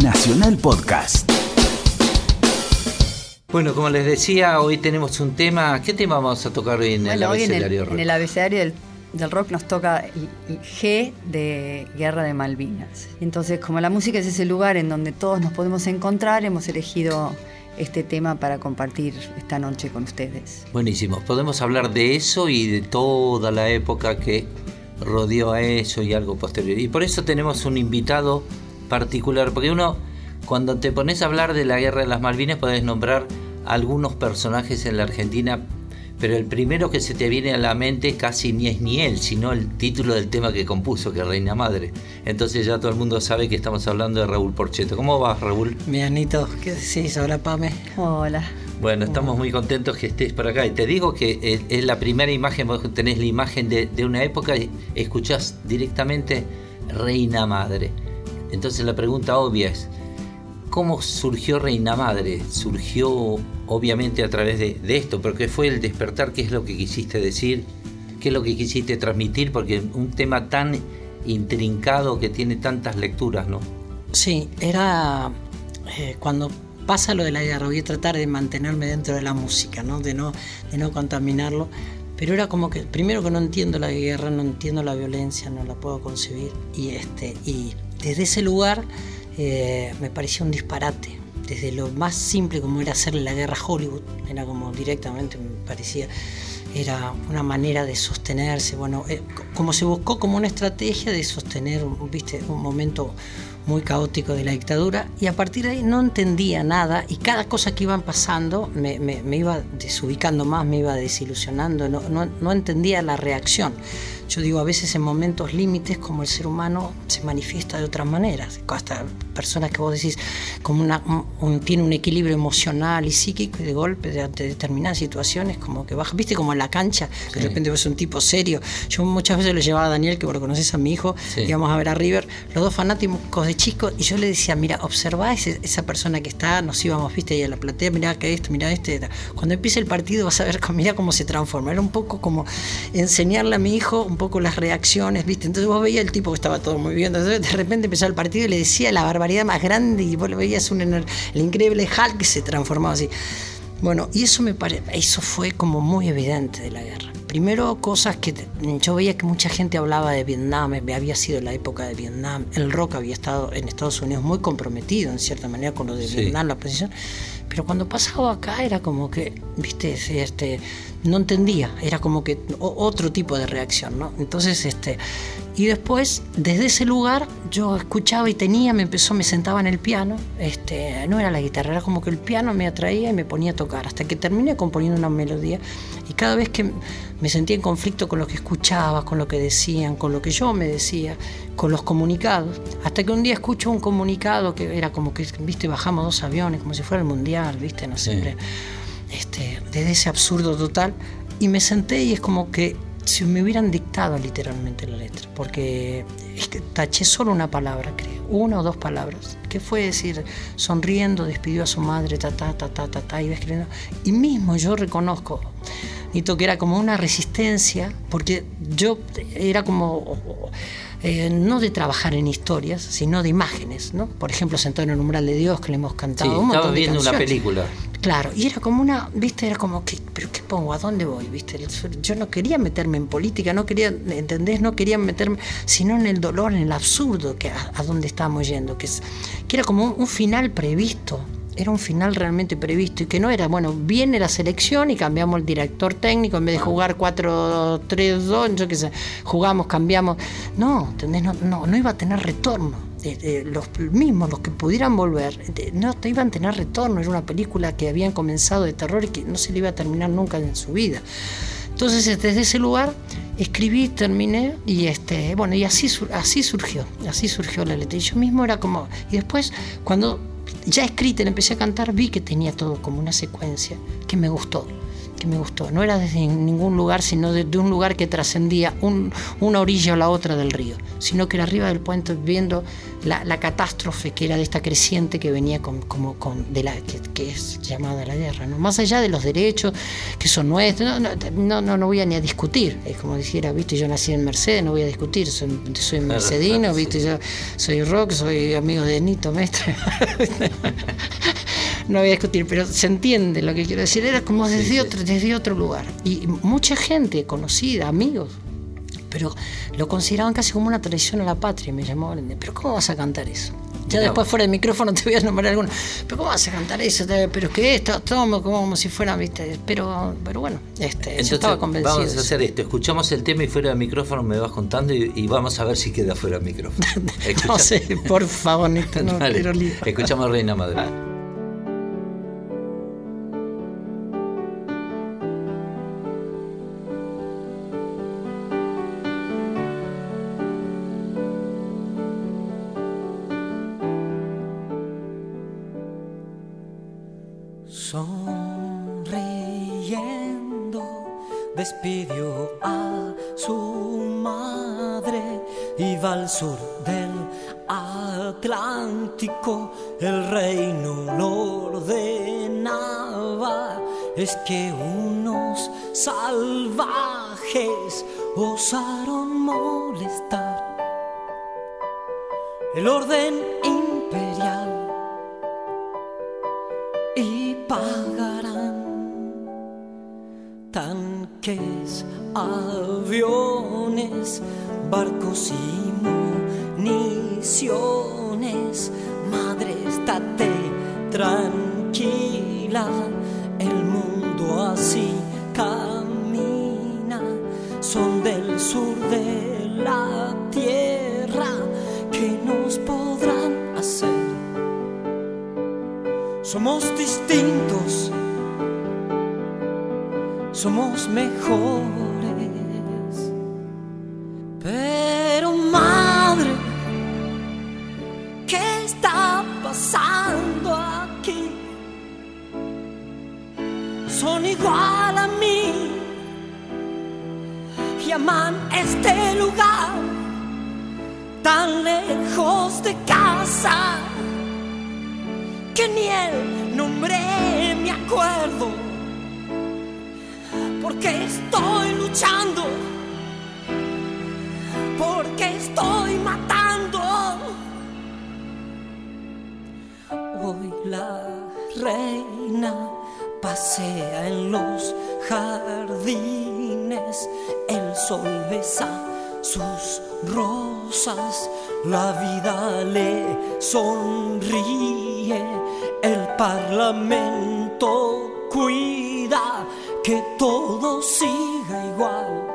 Nacional Podcast. Bueno, como les decía, hoy tenemos un tema. ¿Qué tema vamos a tocar hoy en el Bueno, abecedario rock? en el abecedario del, del rock nos toca el, el G de Guerra de Malvinas. Entonces, como la música es ese lugar en donde todos nos podemos encontrar, hemos elegido este tema para compartir esta noche con ustedes. Buenísimo. Podemos hablar de eso y de toda la época que rodeó a eso y algo posterior. Y por eso tenemos un invitado particular, porque uno, cuando te pones a hablar de la guerra de las Malvinas, podés nombrar algunos personajes en la Argentina, pero el primero que se te viene a la mente casi ni es ni él, sino el título del tema que compuso, que es Reina Madre. Entonces ya todo el mundo sabe que estamos hablando de Raúl Porcheto. ¿Cómo vas, Raúl? Mi Anito, ¿qué decís? Hola, Pame. Hola. Bueno, estamos muy contentos que estés por acá. Y te digo que es, es la primera imagen, vos tenés la imagen de, de una época y escuchás directamente Reina Madre. Entonces la pregunta obvia es, ¿cómo surgió Reina Madre? Surgió obviamente a través de, de esto, pero ¿qué fue el despertar? ¿Qué es lo que quisiste decir? ¿Qué es lo que quisiste transmitir? Porque un tema tan intrincado que tiene tantas lecturas, ¿no? Sí, era eh, cuando pasa lo de la guerra, voy a tratar de mantenerme dentro de la música, ¿no? De no, de no contaminarlo. Pero era como que, primero que no entiendo la guerra, no entiendo la violencia, no la puedo concebir. Y, este, y desde ese lugar eh, me parecía un disparate. Desde lo más simple como era hacerle la guerra a Hollywood, era como directamente me parecía, era una manera de sostenerse, bueno, eh, como se buscó como una estrategia de sostener, viste, un momento muy caótico de la dictadura y a partir de ahí no entendía nada y cada cosa que iban pasando me, me, iba desubicando más, me iba desilusionando, no, no, no, entendía la reacción. Yo digo, a veces en momentos límites como el ser humano se manifiesta de otras maneras, hasta personas que vos decís como una, un, tiene un equilibrio emocional y psíquico y de golpe de determinadas situaciones como que baja, viste como en la cancha, sí. de repente ves un tipo serio. Yo muchas veces le llevaba a Daniel, que vos lo conoces a mi hijo, sí. íbamos a ver a River, los dos fanáticos de chicos y yo le decía, mira, observá ese, esa persona que está, nos íbamos, viste, ahí a la platea, mira que esto, mira este, cuando empiece el partido vas a ver, mira cómo se transforma. Era un poco como enseñarle a mi hijo un poco las reacciones, viste. Entonces vos veías el tipo que estaba todo muy bien, entonces de repente empezó el partido y le decía la barbaridad más grande y vos le veías un, el increíble Hulk que se transformaba así. Bueno, y eso me pare, eso fue como muy evidente de la guerra. Primero cosas que yo veía que mucha gente hablaba de Vietnam, había sido la época de Vietnam, el rock había estado en Estados Unidos muy comprometido en cierta manera con lo de sí. Vietnam, la posición, pero cuando pasaba acá era como que, viste, este, no entendía, era como que otro tipo de reacción, ¿no? Entonces, este, y después, desde ese lugar, yo escuchaba y tenía, me empezó, me sentaba en el piano, este, no era la guitarra, era como que el piano me atraía y me ponía a tocar, hasta que terminé componiendo una melodía, y cada vez que me sentía en conflicto con lo que escuchaba, con lo que decían, con lo que yo me decía, con los comunicados, hasta que un día escucho un comunicado que era como que, viste, bajamos dos aviones, como si fuera el mundial, viste, no sé, sí. este, desde ese absurdo total, y me senté y es como que si me hubieran dictado literalmente la letra, porque taché solo una palabra, creo, una o dos palabras, que fue decir, sonriendo, despidió a su madre, ta, ta, ta, ta, ta, ta, iba escribiendo, y mismo yo reconozco, Nito, que era como una resistencia, porque yo era como... Eh, no de trabajar en historias, sino de imágenes, ¿no? Por ejemplo, Sentado en el umbral de Dios, que le hemos cantado sí, un montón estaba de viendo canciones. una película. Claro, y era como una, viste, era como que, pero ¿qué pongo? ¿A dónde voy? ¿Viste? Yo no quería meterme en política, no quería, ¿entendés? No quería meterme, sino en el dolor, en el absurdo que a, a dónde estábamos yendo, que, es, que era como un, un final previsto, era un final realmente previsto y que no era, bueno, viene la selección y cambiamos el director técnico, en vez de jugar 4-3-2, yo qué sé, jugamos, cambiamos. No, ¿entendés? No, no, no iba a tener retorno. Eh, eh, los mismos, los que pudieran volver, eh, no te iban a tener retorno. Era una película que habían comenzado de terror y que no se le iba a terminar nunca en su vida. Entonces, desde ese lugar escribí, terminé y este, bueno, y así, así surgió, así surgió la letra. Y yo mismo era como, y después cuando ya escrita, le empecé a cantar, vi que tenía todo como una secuencia que me gustó. Que me gustó. No era desde ningún lugar, sino desde un lugar que trascendía una orilla o la otra del río, sino que era arriba del puente viendo la, catástrofe que era de esta creciente que venía con, como con de la que, es llamada la guerra. ¿no? Más allá de los derechos que son nuestros, no, no, no, voy a ni a discutir. Es como dijera, viste, yo nací en Mercedes, no voy a discutir, soy, soy mercedino, viste, yo soy rock, soy amigo de Nito Mestre. no voy a discutir, pero se entiende lo que quiero decir. Era como desde, Otro, desde otro lugar. Y mucha gente conocida, amigos, pero lo consideraban casi como una traición a la patria. Me llamaban, pero ¿cómo vas a cantar eso? Ya después fuera del micrófono te voy a nombrar alguno. Pero ¿cómo vas a cantar eso? Pero que esto, todo como, si fuera, ¿viste? Pero, pero bueno, este, estaba convencido. Vamos a hacer esto. Escuchamos el tema y fuera del micrófono me vas contando y, vamos a ver si queda fuera del micrófono. no sé, por favor, no, Escuchamos Reina Madre. Sur del Atlántico, el reino lo ordenaba, es que unos salvajes osaron molestar el orden imperial y pagarán tanques, aviones, barcos y municiones. Madre, estate tranquila, el mundo así camina. Son del sur de la tierra que nos podrán hacer. Somos distintos somos mejores. Que ni el nombre me acuerdo porque estoy luchando, porque estoy matando. Hoy la reina pasea en los jardines, el sol besa sus rosas, la vida le sonríe, el parlamento cuida que todo siga igual,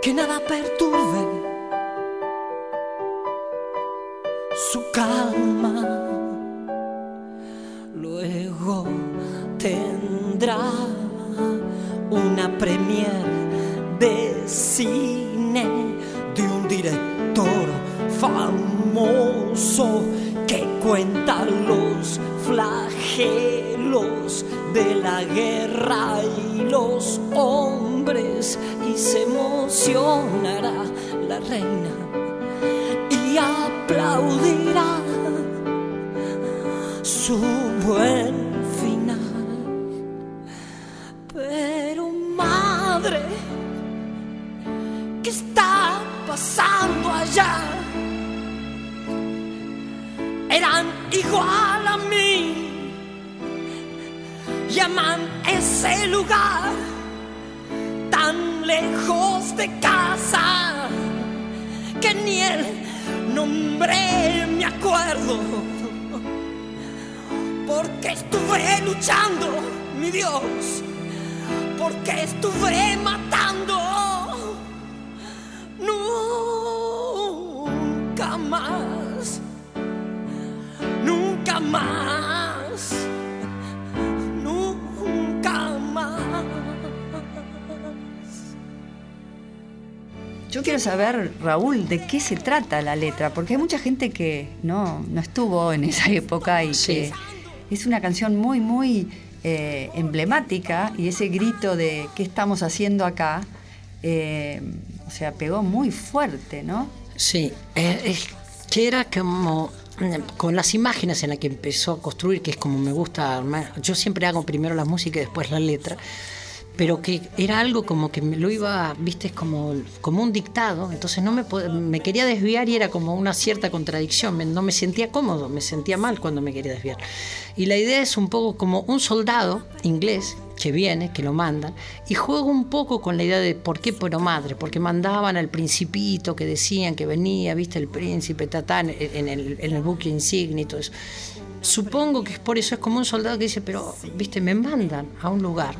que nada perturbe la Raúl, de qué se trata la letra, porque hay mucha gente que no, no estuvo en esa época y que es una canción muy, muy eh, emblemática y ese grito de ¿qué estamos haciendo acá? eh, o sea, pegó muy fuerte, ¿no? Sí, eh, es que era como con las imágenes en las que empezó a construir, que es como me gusta armar. Yo siempre hago primero la música y después la letra, pero que era algo como que me lo iba, viste, como, como un dictado, entonces no me, me quería desviar y era como una cierta contradicción, me- no me sentía cómodo, me sentía mal cuando me quería desviar. Y la idea es un poco como un soldado inglés que viene, que lo mandan, y juego un poco con la idea de por qué pero madre, porque mandaban al principito que decían que venía, viste, el príncipe, tatán, en el, en el buque insignia y todo eso. Supongo que es por eso, es como un soldado que dice, pero, viste, me mandan a un lugar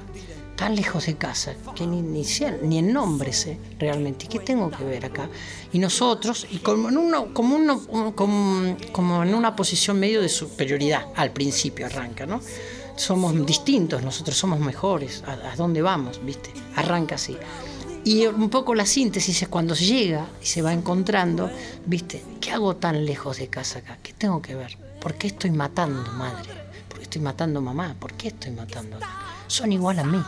tan lejos de casa que ni, ni, ni el nombre sé realmente. ¿Qué tengo que ver acá? Y nosotros, y como en, uno, como, una posición medio de superioridad, al principio arranca, ¿no? Somos distintos, nosotros somos mejores. ¿A, a dónde vamos? ¿Viste? Arranca así. Y un poco la síntesis es cuando llega y se va encontrando, ¿viste? ¿Qué hago tan lejos de casa acá? ¿Qué tengo que ver? ¿Por qué estoy matando madre? ¿Por qué estoy matando mamá? ¿Por qué estoy matando? Son igual a mí.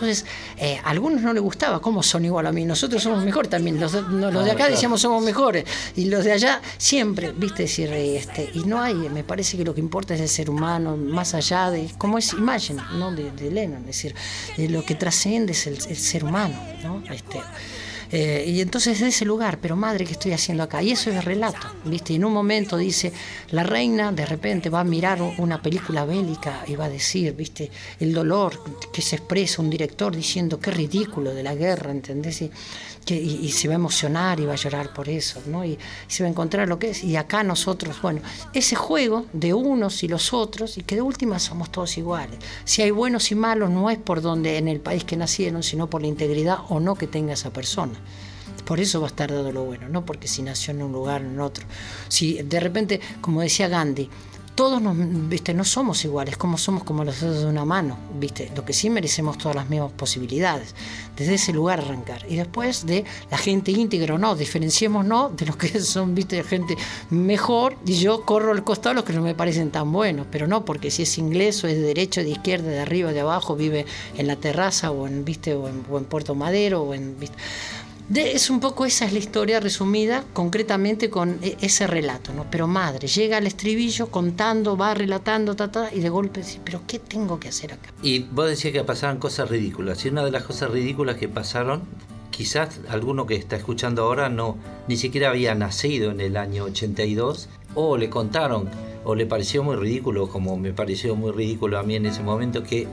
Entonces, eh, a algunos no les gustaba cómo son igual a mí. Nosotros somos mejores también. Los los de acá decíamos somos mejores. Y los de allá siempre, viste, decir, este, y no hay, me parece que lo que importa es el ser humano, más allá de, como es Imagine, ¿no? De, de Lennon, es decir, eh, lo que trasciende es el, el ser humano, ¿no? Este, eh, y entonces de ese lugar, pero madre, ¿qué estoy haciendo acá? Y eso es relato, ¿viste? En un momento dice, la reina de repente va a mirar una película bélica y va a decir, ¿viste? El dolor que se expresa un director diciendo, qué ridículo de la guerra, ¿entendés? Que, y, se va a emocionar y va a llorar por eso, ¿no? Y, y se va a encontrar lo que es. Y acá nosotros, bueno, ese juego de unos y los otros, y que de última somos todos iguales. Si hay buenos y malos, no es por donde en el país que nacieron, sino por la integridad o no que tenga esa persona. Por eso va a estar dado lo bueno, no porque si nació en un lugar o en otro. Si de repente, como decía Gandhi, todos nos, viste, no somos iguales, como somos como los dedos de una mano, viste. Lo que sí merecemos todas las mismas posibilidades. Desde ese lugar arrancar. Y después de la gente íntegra o no, diferenciemos no de los que son, viste, gente mejor, y yo corro al costado los que no me parecen tan buenos, pero no porque si es inglés o es de derecha, de izquierda, de arriba, de abajo, vive en la terraza o en, viste, o en, o en Puerto Madero o en, viste. De, es un poco esa es la historia resumida concretamente con e- ese relato, ¿no? Pero madre, llega al estribillo contando, va relatando, ta, ta, y de golpe dice, pero ¿qué tengo que hacer acá? Y vos decías que pasaban cosas ridículas. Y una de las cosas ridículas que pasaron, quizás alguno que está escuchando ahora no ni siquiera había nacido en el año 82, o le contaron, o le pareció muy ridículo, como me pareció muy ridículo a mí en ese momento, que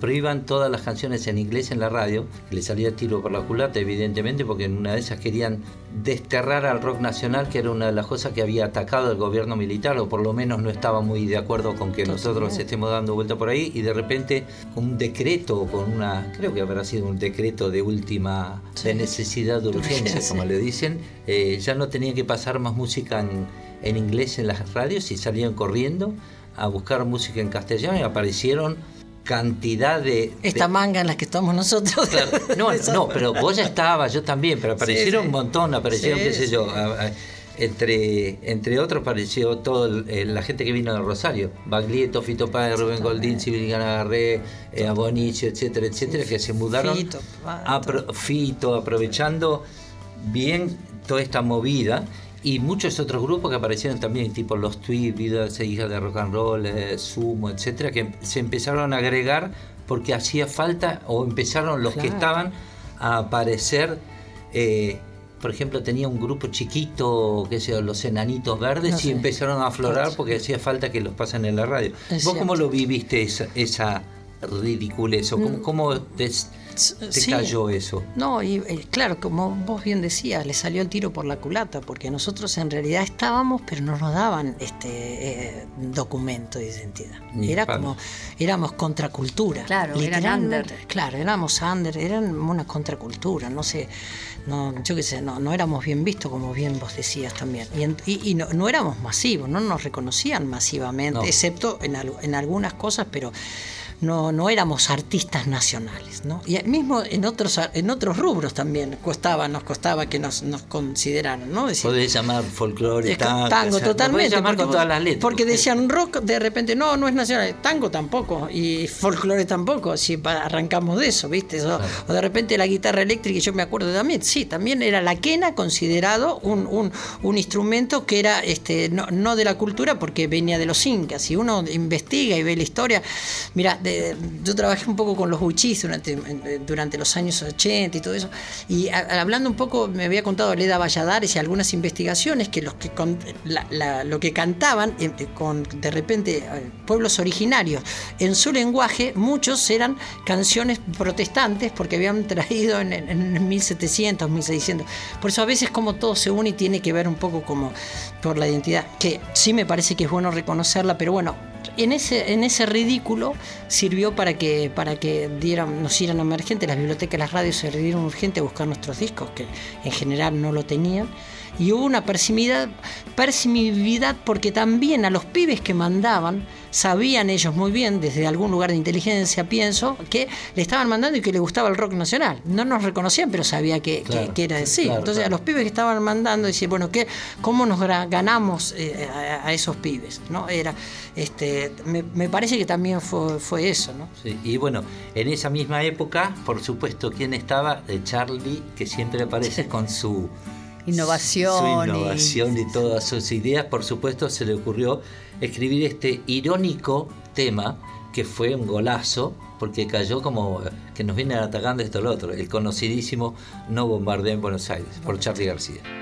prohíban todas las canciones en inglés en la radio, que le salía tiro por la culata, evidentemente, porque en una de esas querían desterrar al rock nacional, que era una de las cosas que había atacado el gobierno militar, o por lo menos no estaba muy de acuerdo con que nosotros estemos dando vuelta por ahí, y de repente con un decreto, con una, creo que habrá sido un decreto de última, de necesidad de urgencia, Sí. como le dicen, eh, ya no tenía que pasar más música en, en inglés en las radios y salían corriendo a buscar música en castellano y aparecieron cantidad de... Esta de- manga en la que estamos nosotros. Claro, No, no, pero vos ya estabas, yo también, pero aparecieron sí. un montón, aparecieron, Sí, qué sé yo, a- a- entre, entre otros apareció eh, la gente que vino de Rosario, Baglietto, Fito Páez, Rubén Goldín, Civil Agarré, eh, Abonicio, etcétera, etcétera, que se mudaron Fito, apro- Fito, aprovechando bien toda esta movida y muchos otros grupos que aparecieron también, tipo Los e Hijas de Rock and Roll, eh, Sumo, etcétera, que se empezaron a agregar porque hacía falta o empezaron los que estaban a aparecer. eh, por ejemplo, tenía un grupo chiquito, que sé yo, los enanitos verdes, No y empezaron a aflorar porque hacía falta que los pasen en la radio. Es ¿Vos cómo lo viviste esa, esa ridiculez? ¿O ¿Cómo, cómo te, te Sí. cayó eso? No, y eh, claro, como vos bien decías, le salió el tiro por la culata, porque nosotros en realidad estábamos, pero no nos daban este eh, documento de identidad. Ni Era pan. como, éramos contracultura. Claro, eran under. Claro, éramos under, eran una contracultura, no sé, no, yo qué sé, no, no éramos bien vistos, como bien vos decías también. Y, en- y- y no, no éramos masivos, no nos reconocían masivamente, No. excepto en, al- en algunas cosas, pero no, no éramos artistas nacionales, ¿no? Y mismo en otros, en otros rubros también costaba, nos costaba que nos, nos consideraran, ¿no? Decir, Podés llamar folclore, tango. Tango, totalmente. Llamar porque, con todas las letras. Porque decían rock, de repente, no, no es nacional, tango tampoco, y folclore tampoco, si arrancamos de eso, ¿viste? O, de repente la guitarra eléctrica, yo me acuerdo también, sí, también era la quena considerado un, un, un instrumento que era este, no, no, de la cultura porque venía de los incas. Si uno investiga y ve la historia, mira, yo trabajé un poco con los huichis durante, durante los años 80 y todo eso, y hablando un poco, me había contado Leda Valladares y algunas investigaciones que los que lo que cantaban eh, con de repente eh, pueblos originarios en su lenguaje, muchos eran canciones protestantes porque habían traído en, en 1700, 1600. Por eso a veces como todo se une y tiene que ver un poco como por la identidad, que sí me parece que es bueno reconocerla, pero bueno, en ese, en ese ridículo sirvió para que, para que dieran, nos dieran emergentes, las bibliotecas, las radios se dieron urgente a buscar nuestros discos, que en general no lo tenían y hubo una persividad porque también a los pibes que mandaban sabían ellos muy bien, desde algún lugar de inteligencia pienso, que le estaban mandando y que le gustaba el rock nacional. No nos reconocían, pero sabía que, era de sí. Entonces a los pibes que estaban mandando decían, bueno, ¿qué, ¿cómo nos ganamos eh, a, esos pibes? ¿no? Era, este, me, parece que también fue, fue eso. ¿no? y bueno, en esa misma época, por supuesto, ¿quién estaba? De Charlie, que siempre aparece con su innovación. Su innovación y... todas sus ideas, por supuesto, se le ocurrió escribir este irónico tema que fue un golazo, porque cayó como que nos vienen atacando esto o lo otro, el conocidísimo No bombardeo en Buenos Aires, por Charlie García.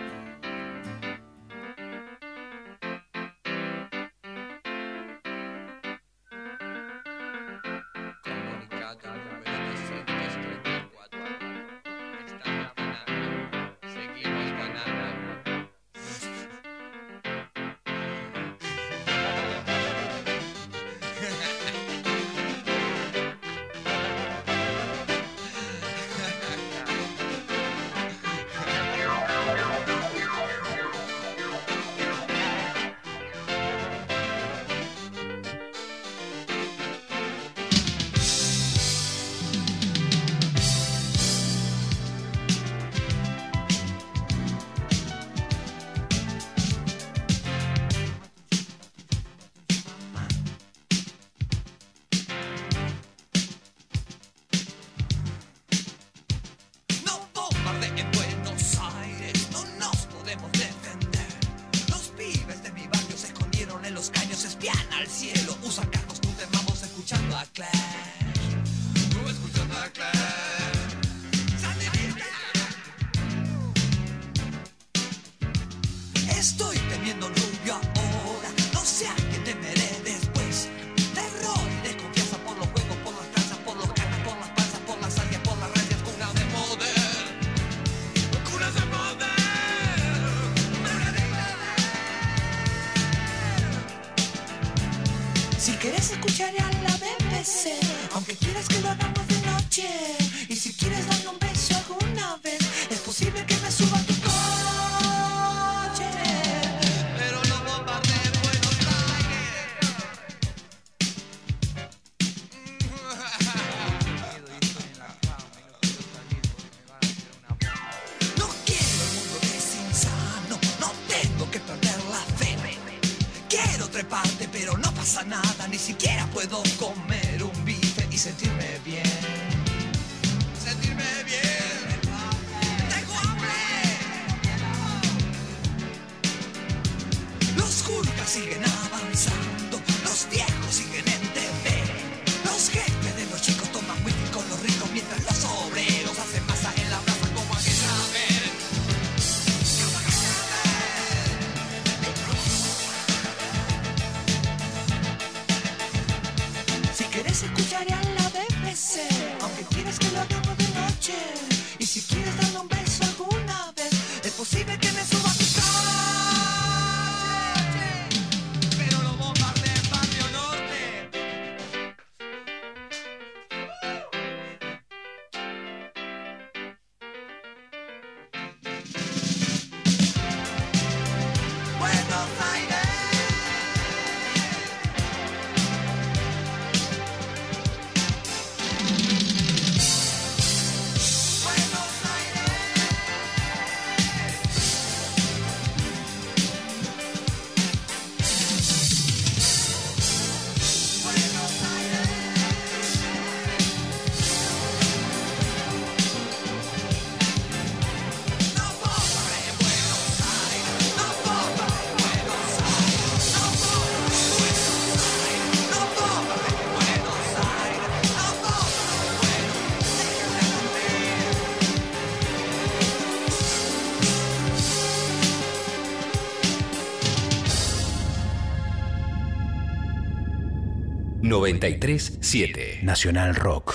escucharé a la BBC, aunque quieras que lo hagamos de noche. Y si quieres darme un beso alguna vez, es posible que me suba tu. comer un bife y sentirme bien. Sentirme bien. Tengo hambre. Los curcas siguen 937 Nacional Rock.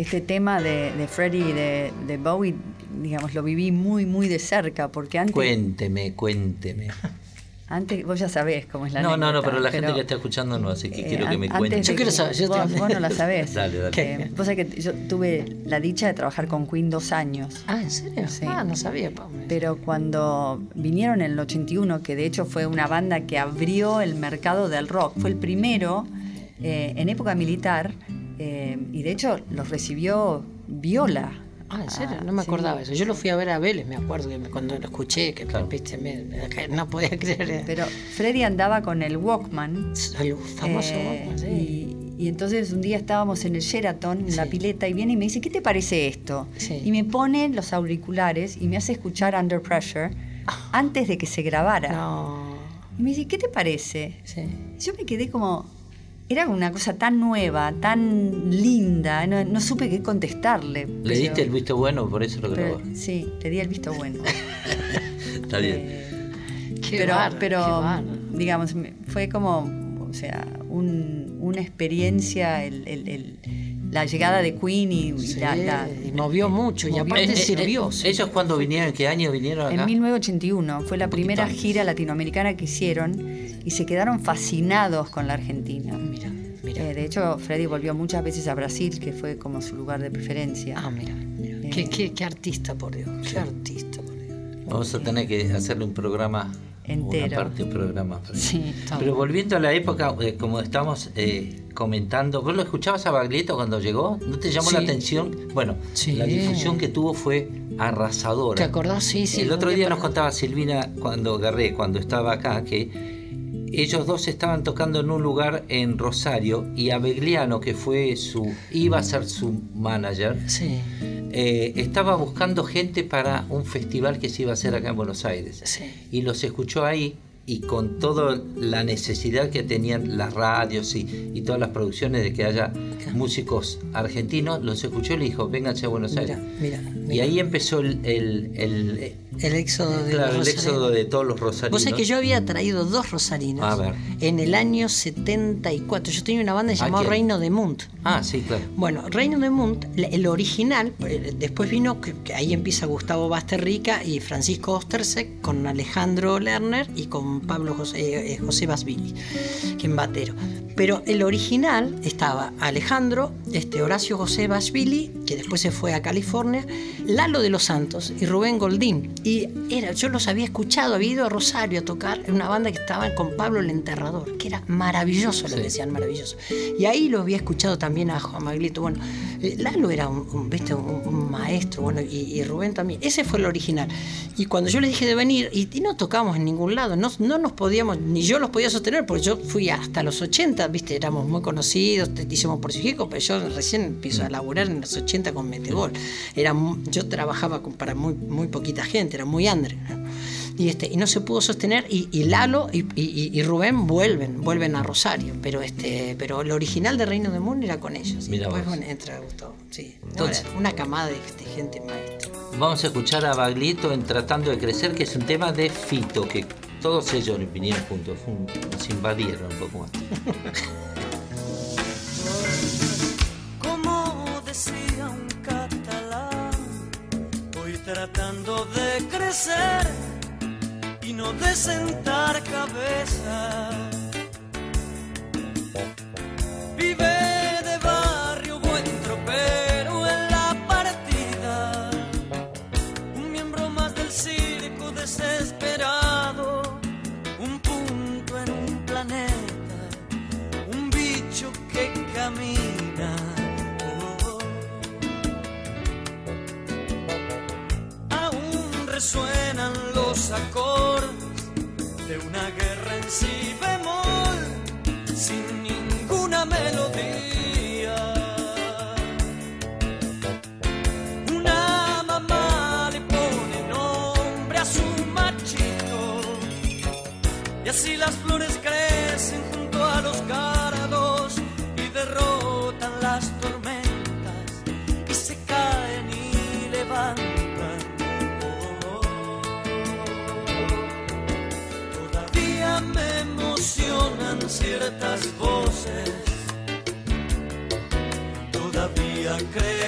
Este, tema de, de Freddie y de, de Bowie, digamos, lo viví muy, muy de cerca, porque antes, Cuénteme, cuénteme. antes vos ya sabés cómo es la No, no, no, pero la gente que está escuchando no, así que eh, quiero que me an- cuente. antes de Yo quiero saber, yo vos, vos no la sabés. Dale, dale. Eh, vos sabés que yo tuve la dicha de trabajar con Queen dos años. Ah, ¿en serio? Sí. Ah, no sabía, Pau. Pero cuando vinieron en el 81, que de hecho fue una banda que abrió el mercado del rock, fue el primero eh, en época militar, eh, y de hecho los recibió Viola. Ah, ¿en serio? Ah, No me sí. acordaba eso. Yo lo fui a ver a Vélez, me acuerdo, que me- cuando lo escuché, que Claro. viste, me- me- no podía creer. Pero Freddy andaba con el Walkman. el famoso eh, Walkman, sí. y, y entonces un día estábamos en el Sheraton, en la pileta, y viene y me dice, ¿qué te parece esto? Sí. Y me pone los auriculares y me hace escuchar Under Pressure antes de que se grabara. No. Y me dice, ¿qué te parece? Sí. Yo me quedé como, era una cosa tan nueva, tan linda, no, no supe qué contestarle. ¿Le pero- diste el visto bueno? Por eso lo pero- grabó. Sí, le di el visto bueno. Está bien. Eh, Qué pero, pero qué digamos, fue como o sea, un- una experiencia, el- el- el- la llegada de Queen y, la, la- y movió mucho y movió aparte Eh, sirvió. eh, ¿Ellos cuándo vinieron? ¿En qué año vinieron acá? En 1981 fue la primera antes. gira latinoamericana que hicieron y se quedaron fascinados con la Argentina. Mira, mira. Eh, de hecho, Freddy volvió muchas veces a Brasil, que fue como su lugar de preferencia. Ah, mira, mira. Eh. Qué, qué- qué artista, por Dios. Qué artista, por Dios. Vamos a tener que hacerle un programa Entero. Una parte, programa. Sí, Pero volviendo a la época, eh, como estamos eh, comentando, ¿vos lo escuchabas a Baglietto cuando llegó? ¿No te llamó la atención? Bueno, Sí. la difusión que tuvo fue arrasadora. ¿Te acordás? Sí, sí. el otro día nos contaba Silvina cuando agarré, cuando estaba acá, que ellos dos estaban tocando en un lugar en Rosario y Abegliano, que fue su, iba a ser su manager, Sí, eh, estaba buscando gente para un festival que se iba a hacer acá en Buenos Aires. sí. Y los escuchó ahí y con toda la necesidad que tenían las radios y, y todas las producciones de que haya músicos argentinos, los escuchó y le dijo, vénganse a Buenos Aires. Mira, mira. Y ahí empezó el, el- el- el éxodo de claro, el éxodo de todos los rosarinos. Vos sabés que yo había traído dos rosarinos A ver. en el año 74. Yo tenía una banda ¿A llamada? Reino de Munt. Ah, sí, claro. Bueno, Reino de Munt, el original, eh, después vino, que, que ahí empieza Gustavo Basterrica y Francisco Ostersek con Alejandro Lerner y con Pablo José, eh, José Basvili, que en batero. Pero el original estaba Alejandro, este Horacio José Basvili, que después se fue a California, Lalo de los Santos y Rubén Goldín. Y era, yo los había escuchado, había ido a Rosario a tocar en una banda que estaba con Pablo el Enterrador, que era maravilloso, lo Sí. decían maravilloso. Y ahí lo había escuchado también a Juan Maglito. Bueno, eh, Lalo era un, un, ¿viste? un- un maestro, bueno, y, y Rubén también. Ese fue el original. Y cuando yo les dije de venir, y, y no tocamos en ningún lado, no, no nos podíamos, ni yo los podía sostener, porque yo fui hasta los 80, ¿viste? Éramos muy conocidos, te- hicimos por Sijico, pero yo recién empiezo a laburar en los 80 con Metegol. Era, yo trabajaba con- para muy, muy poquita gente, era muy under. ¿no? Y, este, y no se pudo sostener y, y Lalo y, y- y Rubén vuelven, vuelven a Rosario, pero este, pero el original de Reino de Moon era con ellos. Y Mirá después bueno, entra Gustavo. Sí. No, Entonces- era una camada de, de gente maestra. Vamos a escuchar a Baglietto en Tratando de Crecer, que es un tema de Fito, que todos ellos vinieron juntos, nos invadieron un poco más. Como decía un catalán, voy tratando de crecer y no de sentar cabeza. Vive Aún resuenan los acordes de una guerra en si Todavía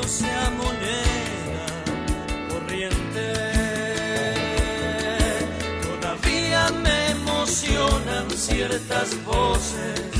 un beso sea moneda corriente. Todavía me emocionan ciertas voces.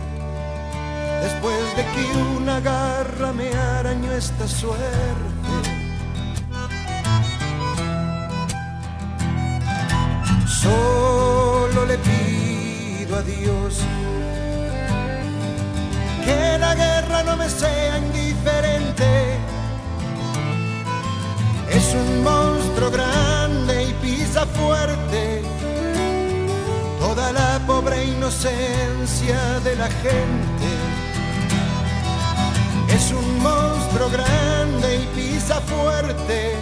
después de que una garra me arañó esta suerte. Solo le pido a Dios que la guerra no me sea indiferente es un monstruo grande y pisa fuerte toda la pobre inocencia de la gente. Monstruo grande y pisa fuerte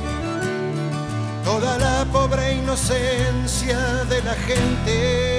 toda la pobre inocencia de la gente.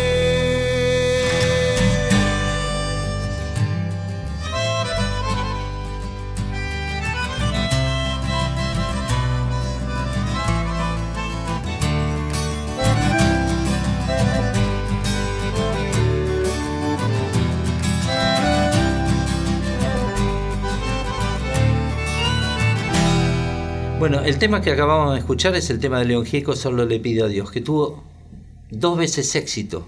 Bueno, el tema que acabamos de escuchar es el tema de León Gieco, Solo le pido a Dios, que tuvo dos veces éxito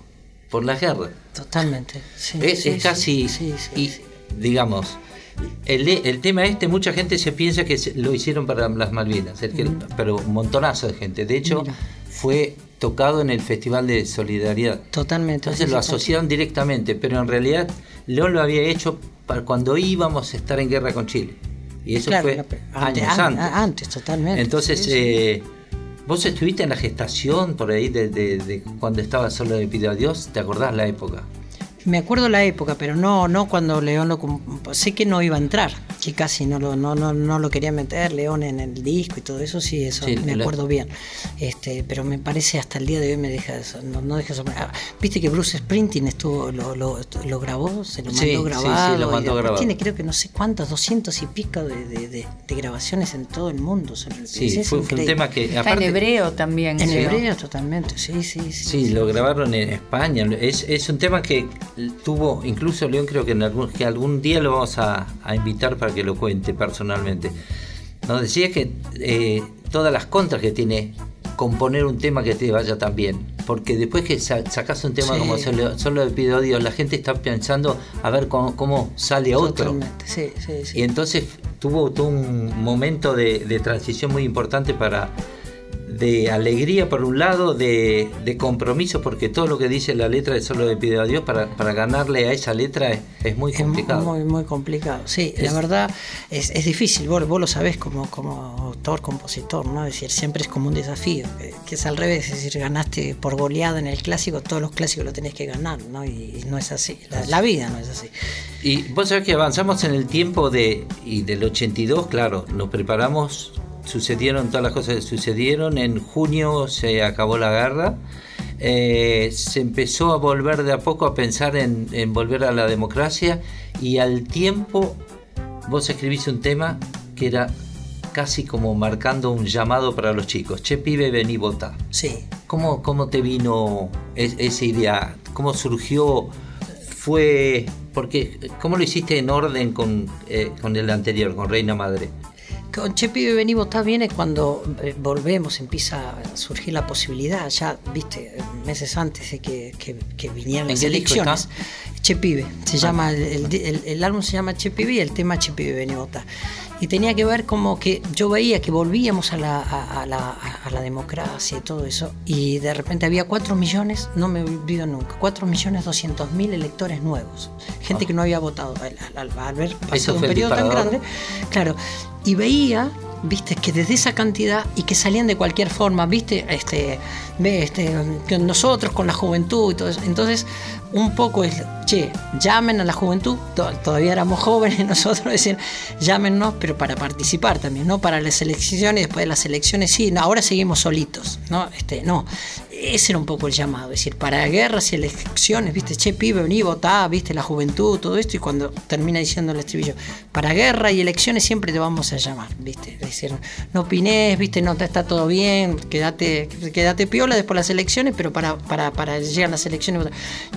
por la guerra. Totalmente. sí, es, sí, es sí, casi, sí, y, digamos, el, el tema este, mucha gente se piensa que lo hicieron para las Malvinas, el que- pero un montonazo de gente. De hecho, Mira. fue tocado en el Festival de Solidaridad. Totalmente. Entonces lo asociaron directamente, pero en realidad León lo había hecho para cuando íbamos a estar en guerra con Chile. Y eso Claro, fue la- años antes, antes. an- antes, totalmente. Entonces, Sí, sí. eh, vos estuviste en la gestación por ahí de, de- de cuando estaba solo le pidió a Dios, ¿te acordás la época? Me acuerdo la época, pero no, no cuando León lo sé que no iba a entrar, que casi no lo, no, no, no lo quería meter León en el disco y todo eso, sí, eso Sí, me la- acuerdo bien. Este, pero me parece hasta el día de hoy me deja eso, no, no deja eso. Ah, Viste que Bruce Sprinting estuvo, lo, lo, lo grabó, se lo Sí, sí, mandó sí, grabado. lo y mandó grabado. Tiene creo que no sé cuántos, doscientos y pico de, de- de- de grabaciones en todo el mundo. o sea, Sí, es fue, fue un tema que Está aparte- en hebreo también. En hebreo totalmente, sí, sí, sí. Sí, lo grabaron en España. Es, es un tema que tuvo, incluso León creo que en algún, que algún día lo vamos a, a invitar para que lo cuente personalmente. Nos decía que eh, todas las contras que tiene componer un tema que te vaya tan bien. Porque después que sa- sacas un tema Sí. como solo, solo le pido a Dios, la gente está pensando a ver cómo, cómo sale otro. Sí, sí, sí. Y entonces tuvo, tuvo un momento de, de transición muy importante para de alegría por un lado, de, de compromiso, porque todo lo que dice la letra de solo le pido a Dios para, para ganarle a esa letra es, es muy Es complicado. muy, muy complicado. Sí, Es- la verdad es, es difícil. Vos, vos lo sabés como, como autor, compositor, ¿no? Es decir, siempre es como un desafío, que, que es al revés. Es decir, ganaste por goleada en el clásico, todos los clásicos lo tenés que ganar, ¿no? Y, y no es así. La, la vida no es así. Y vos sabés que avanzamos en el tiempo de y del 82, claro, nos preparamos, sucedieron todas las cosas que sucedieron, en junio se acabó la guerra, eh, se empezó a volver de a poco a pensar en, en volver a la democracia y al tiempo vos escribiste un tema que era casi como marcando un llamado para los chicos, che pibe, vení votá. Sí. ¿Cómo, cómo te vino es- esa idea? ¿Cómo surgió? Fue. Porque, ¿Cómo lo hiciste en orden con, eh, con el anterior, con Reina Madre? Con Che Pibe Vení Votá viene cuando eh, volvemos, empieza a surgir la posibilidad, ya, viste, meses antes de que, que, que vinieran ¿En las elecciones. Che Pibe, se llama, el, el- álbum se llama Che Pibe y el tema Che Pibe Vení Votá. Y tenía que ver como que yo veía que volvíamos a la, a, a la, a la democracia y todo eso, y de repente había 4 millones, no me olvido nunca, 4 millones 200 mil electores nuevos, gente que no había votado al, al- al haber pasado un periodo tan grande. Claro, y veía, viste, que desde esa cantidad y que salían de cualquier forma, viste, este, ve, este, nosotros con la juventud y todo eso. Entonces, un poco es, che, llamen a la juventud, to- todavía éramos jóvenes nosotros, decían, llámennos, pero para participar también, no para las elecciones, después de las elecciones, sí, no, ahora seguimos solitos, ¿no? Este, no, ese era un poco el llamado, es decir, para guerras y elecciones, viste, che, pibe, vení, votá, viste, la juventud, todo esto, y cuando termina diciendo el estribillo, para guerra y elecciones siempre te vamos a llamar, viste, decir, no opines, viste, no está todo bien, quédate, quédate piola después de las elecciones, pero para, para, para llegar las elecciones.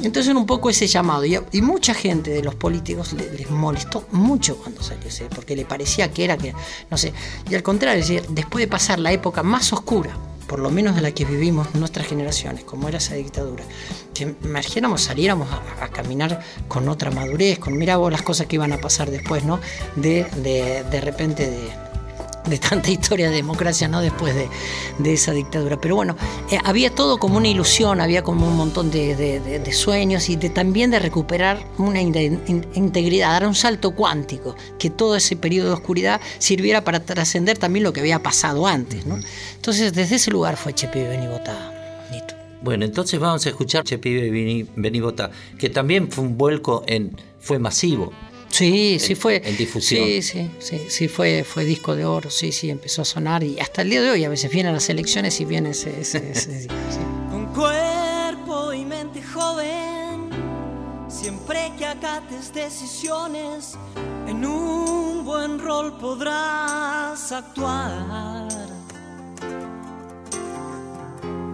Entonces era un poco ese llamado, y, mucha gente de los políticos le- les molestó mucho cuando salió ese, porque le parecía que era que, no sé, y al contrario, decir, después de pasar la época más oscura, por lo menos de la que vivimos nuestras generaciones, como era esa dictadura, que emergiéramos, saliéramos a, a caminar con otra madurez, con mira vos las cosas que iban a pasar después, ¿no? De, de, de repente de, de tanta historia de democracia, ¿no? Después de, de esa dictadura. Pero bueno, eh, había todo como una ilusión, había como un montón de, de- sueños y también de recuperar una in- in- integridad, dar un salto cuántico, que todo ese periodo de oscuridad sirviera para trascender también lo que había pasado antes, ¿no? Entonces, desde ese lugar fue Chepi Beni Botá, Nito. Bueno, entonces vamos a escuchar Che Pibe Vení, Vení Votá, que también fue un vuelco en. fue masivo. Sí, sí fue. en difusión. Sí, sí, sí, sí fue, fue disco de oro, sí, sí, empezó a sonar y hasta el día de hoy a veces vienen las elecciones y viene ese, ese- ese disco, sí. Con cuerpo y mente joven, siempre que acates decisiones, en un buen rol podrás actuar.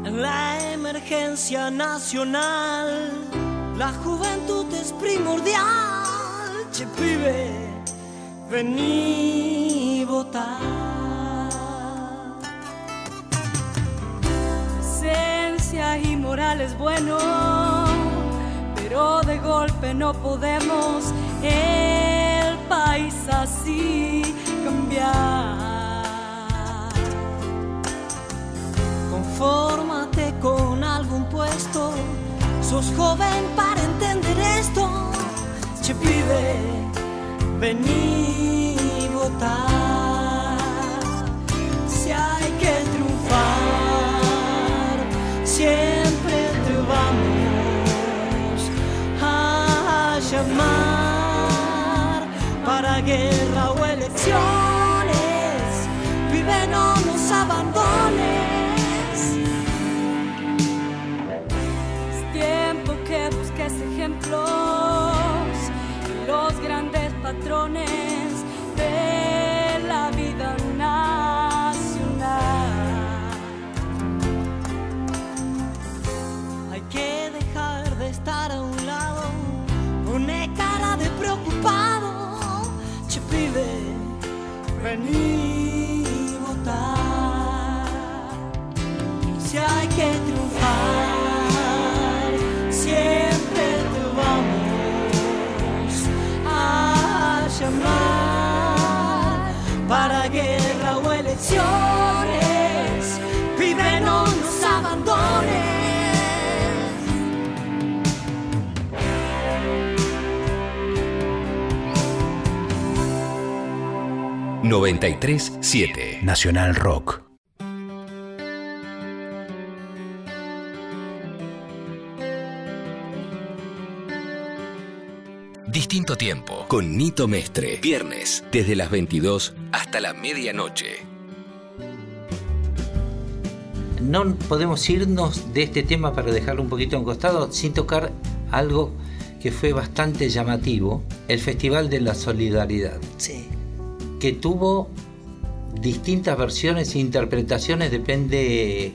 En la emergencia nacional, la juventud es primordial. Che pibe, vení votar. esencia y moral es bueno, pero de golpe no podemos el país así cambiar. Confórmate con algún puesto, sos joven para entender esto. Che pibe, vení votar. Si hay que triunfar, siempre te vamos a llamar para guerra o elecciones. Vive, no nos abandones. Es tiempo que busques ejemplos los grandes patrones llamar para guerra o elecciones. Pibe, no nos abandones. 93.7 Nacional Rock. Distinto tiempo con Nito Mestre. Viernes, desde las 22 hasta la medianoche. No podemos irnos de este tema para dejarlo un poquito en costado sin tocar algo que fue bastante llamativo, el Festival de la Solidaridad, Sí. que tuvo distintas versiones e interpretaciones, depende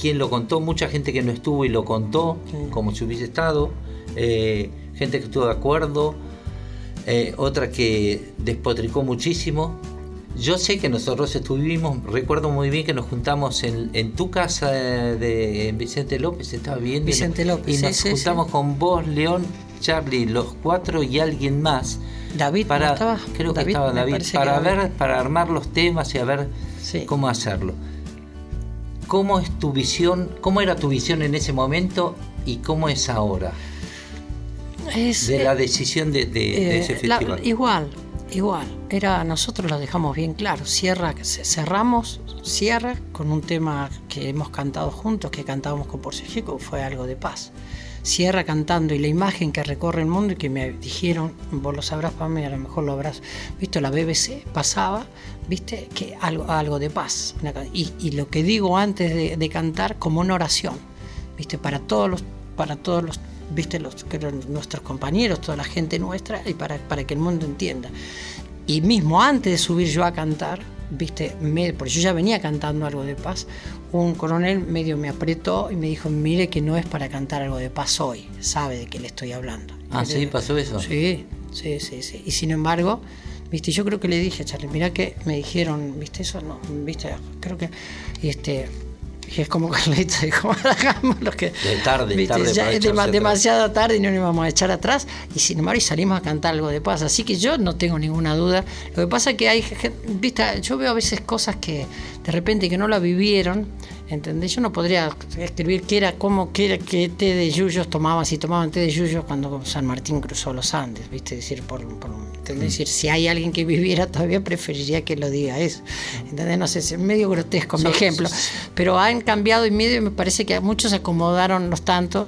quién lo contó, mucha gente que no estuvo y lo contó, Sí. como si hubiese estado, eh, gente que estuvo de acuerdo, eh, otra que despotricó muchísimo. Yo sé que nosotros estuvimos, recuerdo muy bien que nos juntamos en, en tu casa de, en Vicente López, estaba viendo. y Vicente López, Y sí, nos sí, juntamos sí. con vos, León, Charlie, los cuatro y alguien más. David, ¿no para, estaba? Creo que estaba David, para ver, para armar los temas y a ver cómo hacerlo. ¿Cómo es tu visión? ¿Cómo era tu visión en ese momento y cómo es ahora? Es, De eh, la decisión de, de- de Eh, ese la- festival. igual, igual. Era, nosotros lo dejamos bien claro. Cierra, ce- cerramos, cierra con un tema que hemos cantado juntos, que cantábamos con Por Sergico, fue algo de paz. Cierra cantando y la imagen que recorre el mundo y que me dijeron, vos lo sabrás para mí, a lo mejor lo habrás visto, la BBC pasaba, viste, que algo, algo de paz. Y lo que digo antes de, de cantar como una oración, viste, para todos los, para todos los, viste, los, que eran nuestros compañeros, toda la gente nuestra, y para, para que el mundo entienda. Y mismo antes de subir yo a cantar, viste, me- porque yo ya venía cantando algo de paz, un coronel medio me apretó y me dijo, mire que no es para cantar algo de paz hoy, sabe de qué le estoy hablando. Ah, sí, pasó eso. Sí, sí, sí, sí. Y sin embargo, viste, yo creo que le dije a Charlie, mira que me dijeron, viste, eso no, viste, creo que, este, Es como Carlito dijo, hagamos lo que... De tarde, ¿viste? tarde Ya es atrás. demasiado tarde y no nos íbamos a echar atrás. Y sin embargo, y salimos a cantar algo de paz. Así que yo no tengo ninguna duda. Lo que pasa es que hay gente, yo veo a veces cosas que de repente que no la vivieron. ¿Entendés? Yo no podría escribir qué era, cómo, qué era, qué té de yuyos tomaban, si tomaban té de yuyos cuando San Martín cruzó los Andes, ¿viste? decir, por, por- ¿entendés? decir, si hay alguien que viviera todavía, preferiría que lo diga eso. ¿Entendés? No sé, es medio grotesco mi ejemplo, pero han cambiado y medio y me parece que muchos se acomodaron los tantos.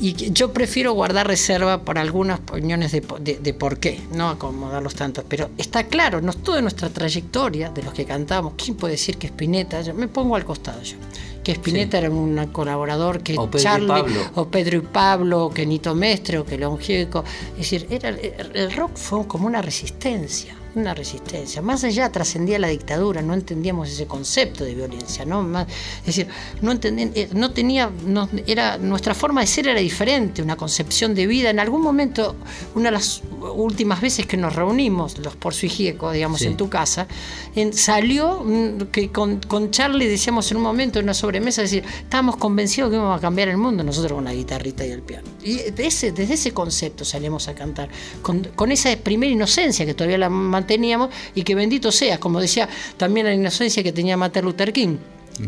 Y yo prefiero guardar reserva para algunas opiniones de, de, de por qué, no acomodarlos tantos. Pero está claro, no toda nuestra trayectoria de los que cantamos, ¿quién puede decir que Spinetta? Yo me pongo al costado yo. Que Spinetta era un colaborador, que O Pedro y Charlie, Pablo. o Pedro y Pablo, o que Nito Mestre, o que León Gieco. Es decir, era, el rock fue como una resistencia, una resistencia. Más allá trascendía la dictadura, no entendíamos ese concepto de violencia, ¿no? Más- es decir, no entendían, eh, no tenía, no- era, nuestra forma de ser era diferente, una concepción de vida. En algún momento, una de las últimas veces que nos reunimos, los por su Gieco, digamos, Sí. en tu casa, en- salió mm, que con, con Charlie decíamos en un momento en una sobremesa, es decir, estábamos convencidos que íbamos a cambiar el mundo, nosotros con la guitarrita y el piano. Y de ese, desde ese concepto salimos a cantar, con, con esa primera inocencia que todavía la manteníamos y que bendito sea, como decía también la inocencia que tenía Martin Luther King.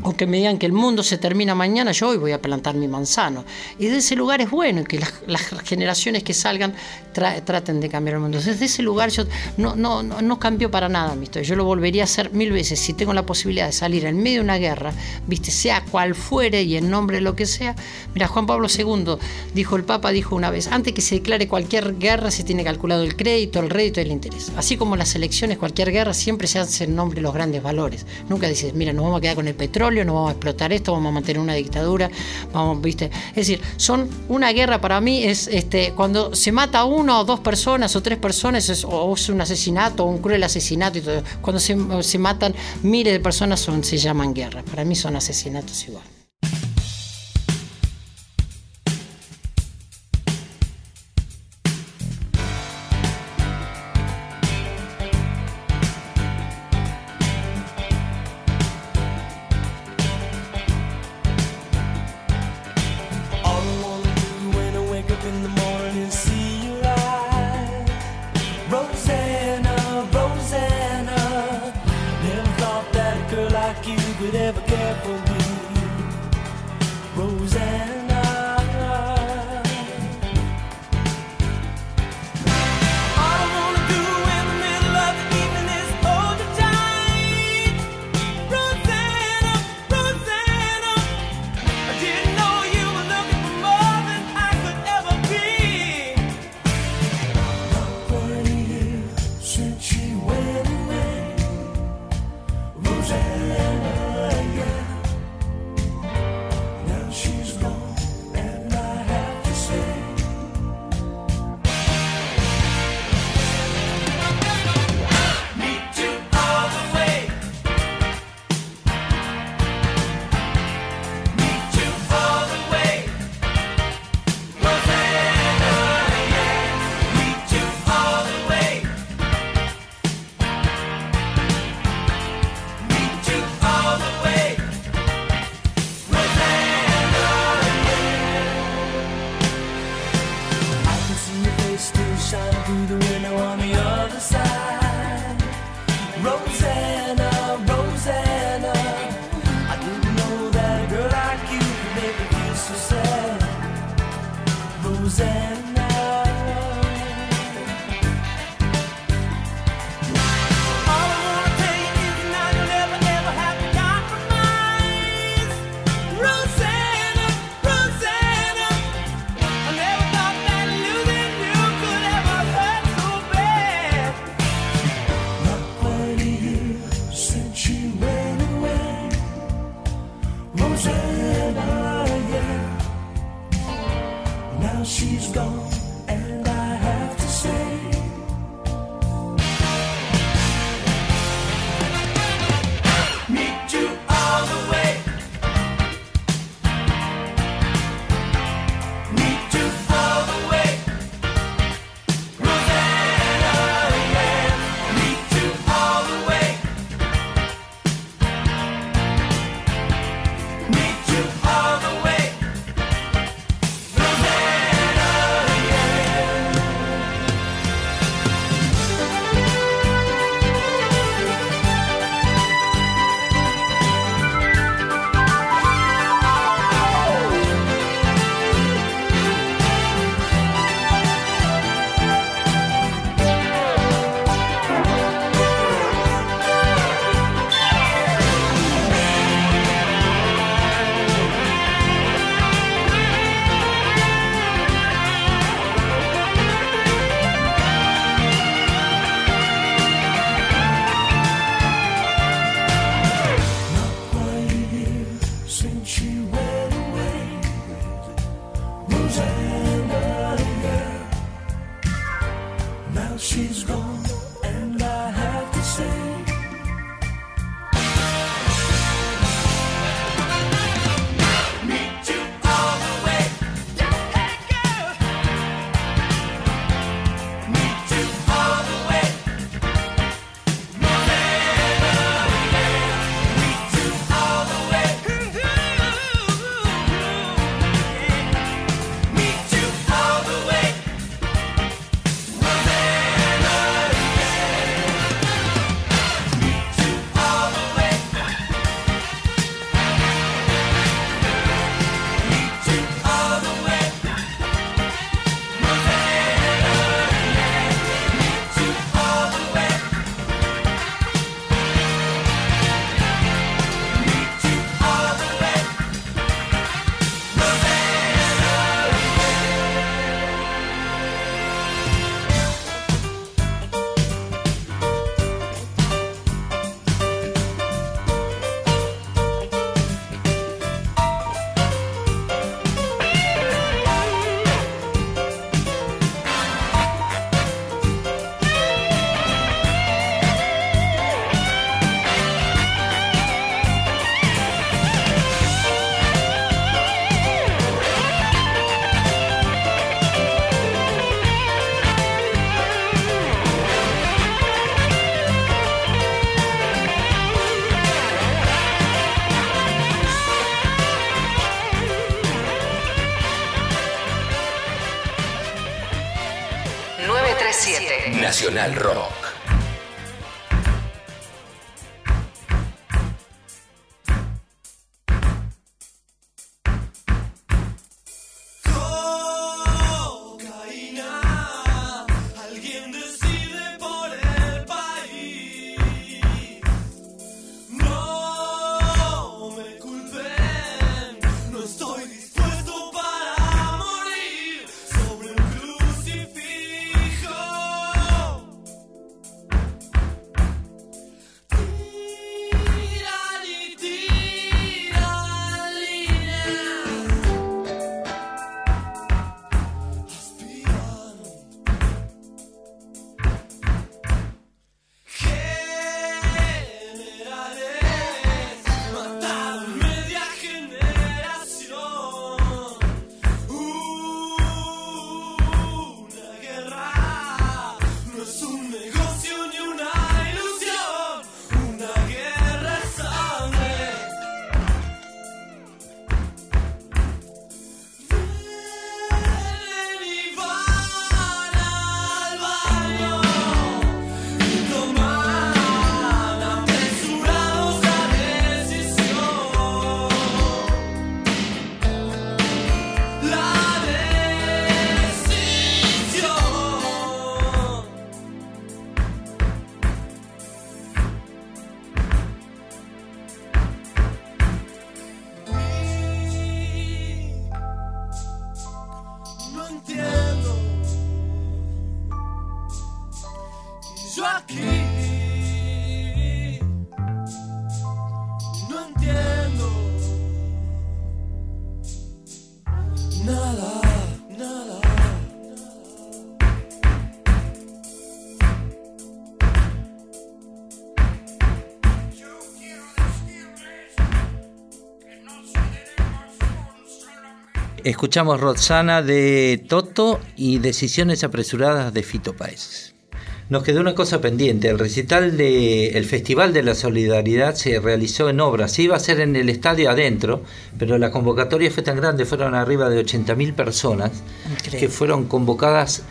O que me digan que el mundo se termina mañana, yo hoy voy a plantar mi manzano. Y de ese lugar es bueno que las, las generaciones que salgan tra- traten de cambiar el mundo. Desde ese lugar yo no, no, no, no cambio para nada mi. Yo lo volvería a hacer mil veces si tengo la posibilidad de salir en medio de una guerra, viste, sea cual fuere y en nombre de lo que sea. Mira, Juan Pablo II dijo, el Papa dijo una vez, antes que se declare cualquier guerra se tiene calculado el crédito, el rédito y el interés. Así como las elecciones, cualquier guerra siempre se hace en nombre de los grandes valores. Nunca dices, mira, nos vamos a quedar con el petróleo, nos vamos a explotar esto, vamos a mantener una dictadura, vamos, viste. Es decir, son una guerra para mí es este cuando se mata una o dos personas o tres personas es, o es un asesinato o un cruel asesinato y todo. Cuando se, matan miles de personas son, se llaman guerras. Para mí son asesinatos igual. Rock. Escuchamos Roxana de Toto y Decisiones apresuradas de Fito Páez. Nos quedó una cosa pendiente. El recital del Festival de la Solidaridad se realizó en obras. Se iba a ser en el estadio adentro, pero la convocatoria fue tan grande, fueron arriba de 80.000 personas Increíble. que fueron convocadas.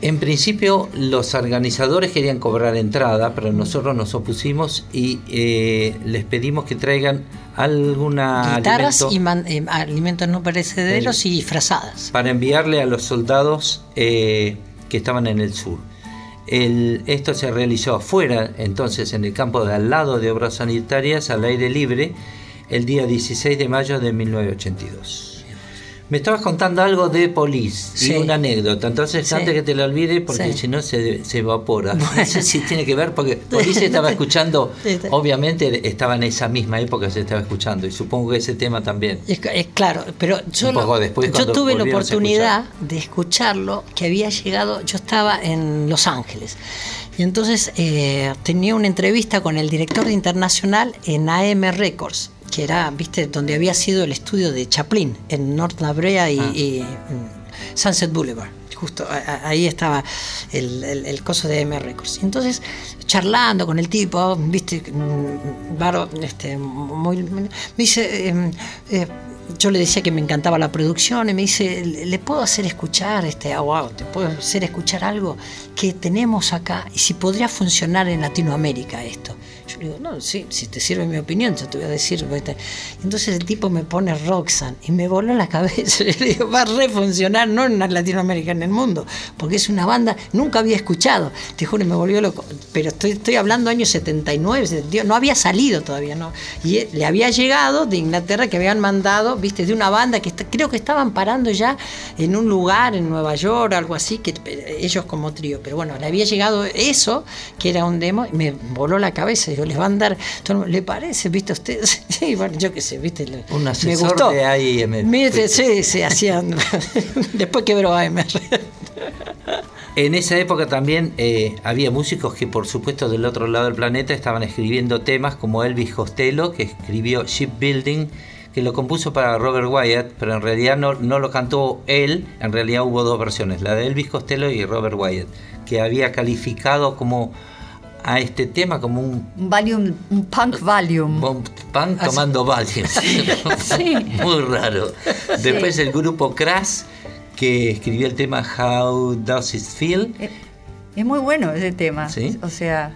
En principio, los organizadores querían cobrar entrada, pero nosotros nos opusimos y eh, les pedimos que traigan alguna Guitarras alimento- y man- eh, alimentos no perecederos y frazadas. para enviarle a los soldados eh, que estaban en el sur. El- esto se realizó afuera, entonces en el campo de al lado de Obras Sanitarias, al aire libre, el día 16 de mayo de 1982. Me estabas contando algo de Police Sí. y una anécdota, entonces Sí. antes que te la olvide, porque Sí. si no se, se evapora. No sé si tiene que ver, porque Police estaba escuchando, obviamente estaba en esa misma época, se estaba escuchando, y supongo que ese tema también. Es, es claro, pero yo, Un poco lo- después, yo tuve la oportunidad de escucharlo, que había llegado, yo estaba en Los Ángeles, y entonces eh, tenía una entrevista con el director Internacional en AM Records, que era, viste, donde había sido el estudio de Chaplin, en North La Brea y, Ah. y, Sunset Boulevard. Justo a- ahí estaba el, el- el coso de AM Records. Entonces, charlando con el tipo, viste, mm, baro- este, muy, me dice, em, eh, yo le decía que me encantaba la producción y me dice, ¿le puedo hacer escuchar, este, ah, wow, te puedo hacer escuchar algo que tenemos acá y si podría funcionar en Latinoamérica esto? Yo le digo, no, sí, si te sirve mi opinión, yo te voy a decir. este". Entonces el tipo me pone Roxanne y me voló la cabeza. Le digo, va a refuncionar, no en Latinoamérica, en el mundo, porque es una banda, nunca había escuchado, te juro, me volvió loco. Pero estoy, estoy hablando años 79, 72, no había salido todavía, ¿no? Y le había llegado de Inglaterra que habían mandado, viste, de una banda que creo que estaban parando ya en un lugar en Nueva York, algo así, que eh, ellos como trío. Pero bueno, le había llegado eso, que era un demo, y me voló la cabeza. Les van a dar, todo el mundo, ¿le parece? ¿Viste usted? Sí, bueno, yo qué sé, viste. Un me asesor gustó. de AIM. Me- sí, sí, hacían. Después quebró AMR. En esa época también eh, había músicos que, por supuesto, del otro lado del planeta estaban escribiendo temas como Elvis Costello, que escribió Shipbuilding, que lo compuso para Robert Wyatt, pero en realidad no, no lo cantó él, en realidad hubo dos versiones, la de Elvis Costello y Robert Wyatt, que había calificado como a este tema como un Un Valium, un punk Valium. Bon- Pan tomando Valium. Sí. Muy raro. Después el grupo Crash, que escribió el tema How Does It Feel. Eh. Es muy bueno ese tema. ¿Sí? O sea.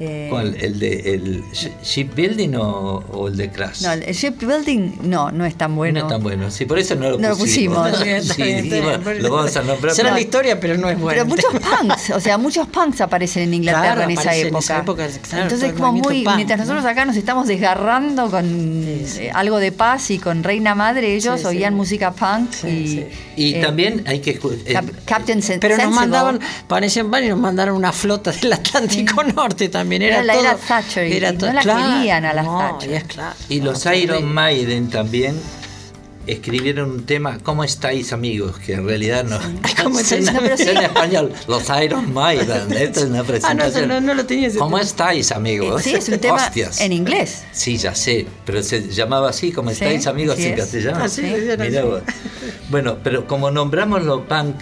Eh, ¿Cuál? ¿El de el sh- shipbuilding o, o el de Crash? No, el shipbuilding no, no es tan bueno. No es tan bueno. Sí, por eso no lo No lo pusimos. Sí, lo vamos a nombrar. Será pero- la historia, pero no es buena. Pero muchos punks, o sea, muchos punks aparecen en Inglaterra Claro, en esa en época. esa época, claro, Entonces como muy, punk, mientras ¿no? nosotros acá nos estamos desgarrando con eh, algo de paz y con Reina Madre, ellos Sí, sí. oían música punk Sí, y, sí. Y eh, también hay que eh, Cap- Captain Sen- Pero nos mandaban, parecían varios, nos mandaron una flota del Atlántico Norte también. Era, Era la todo, era Thatcher y no la querían a la no, Thatcher. y es claro. Y los No, Iron terrible. Maiden también escribieron un tema, ¿cómo estáis amigos? Que en realidad no, ¿Cómo estáis? No, sí. suena español. Los Iron Maiden, esta es una Ah, no, presentación. no, no lo tenía ese ¿Cómo tema. estáis amigos? Sí, es un tema Hostias. en inglés. Sí, ya sé, pero se llamaba así, ¿cómo Sí, estáis amigos así en es. castellano? Ah, sí, Mirá vos. Bueno, pero como nombramos lo punk,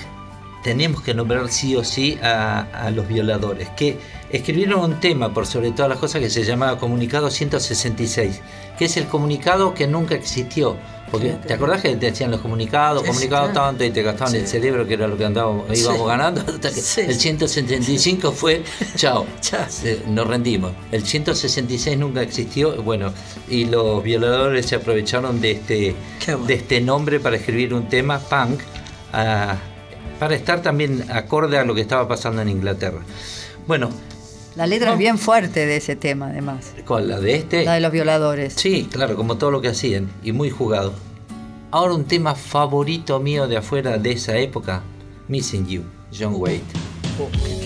tenemos que nombrar sí o sí a, a los violadores, que escribieron un tema, por sobre todas las cosas, que se llamaba Comunicado 166, que es el comunicado que nunca existió. Porque, ¿te acordás que te decían los comunicados, Sí, comunicados claro. tanto y te gastaban Sí. el cerebro, que era lo que andábamos, íbamos Sí. ganando? Hasta que el 175 fue, chao, Chao. nos rendimos. El 166 nunca existió, bueno, y los violadores se aprovecharon de este, bueno. de este nombre para escribir un tema punk, ah, para estar también acorde a lo que estaba pasando en Inglaterra. Bueno, La letra No. es bien fuerte de ese tema, además. ¿cuál? ¿La de este? La de los violadores. Sí, claro, como todo lo que hacían, y muy jugado. Ahora un tema favorito mío de afuera de esa época, Missing You, John Wade. Every